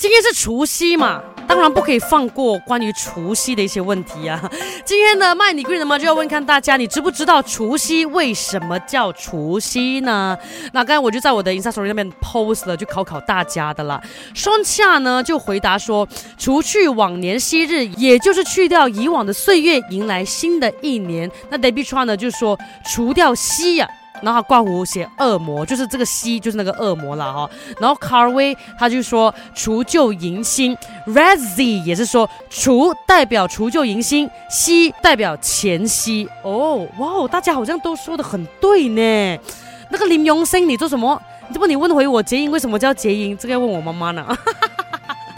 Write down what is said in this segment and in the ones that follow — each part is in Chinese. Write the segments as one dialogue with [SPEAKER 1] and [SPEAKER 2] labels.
[SPEAKER 1] 今天是除夕嘛，当然不可以放过关于除夕的一些问题啊。今天呢，卖你贵的嘛？就要问看大家，你知不知道除夕为什么叫除夕呢？那刚才我就在我的 Instagram 那边 post 了，就考考大家的啦。双恰呢就回答说，除去往年昔日，也就是去掉以往的岁月，迎来新的一年。那 Debbie Chan 呢就说，除掉夕呀。然后挂弧写恶魔，就是这个西就是那个恶魔了哈。然后 Carway 他就说除旧迎新，Razzy 也是说除代表除旧迎新，西代表前夕。哦，哇哦，大家好像都说的很对呢。那个林永生你做什么？这不你问回我结音为什么叫结音？这个要问我妈妈呢。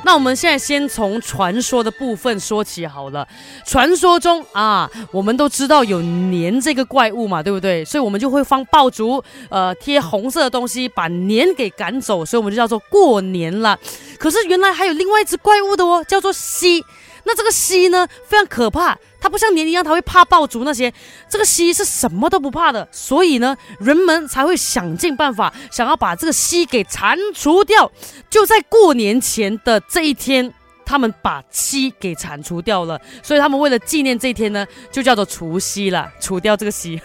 [SPEAKER 1] 那我们现在先从传说的部分说起好了。传说中啊，我们都知道有年这个怪物嘛，对不对？所以我们就会放爆竹，呃，贴红色的东西把年给赶走，所以我们就叫做过年了。可是原来还有另外一只怪物的哦，叫做蜥。那这个蜥呢，非常可怕，它不像年一样，它会怕爆竹那些。这个蜥是什么都不怕的，所以呢，人们才会想尽办法，想要把这个蜥给铲除掉。就在过年前的这一天，他们把蜥给铲除掉了，所以他们为了纪念这一天呢，就叫做除夕了，除掉这个蜥。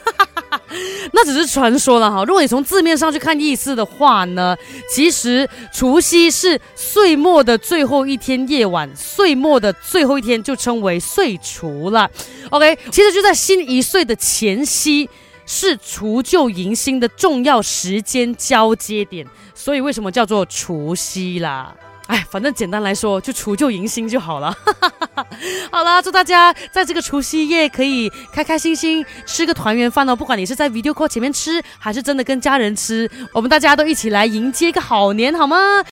[SPEAKER 1] 那只是传说了哈。如果你从字面上去看意思的话呢，其实除夕是岁末的最后一天夜晚，岁末的最后一天就称为岁除了。OK，其实就在新一岁的前夕，是除旧迎新的重要时间交接点，所以为什么叫做除夕啦？哎，反正简单来说，就除旧迎新就好了。好啦，祝大家在这个除夕夜可以开开心心吃个团圆饭哦。不管你是在 video call 前面吃，还是真的跟家人吃，我们大家都一起来迎接一个好年，好吗？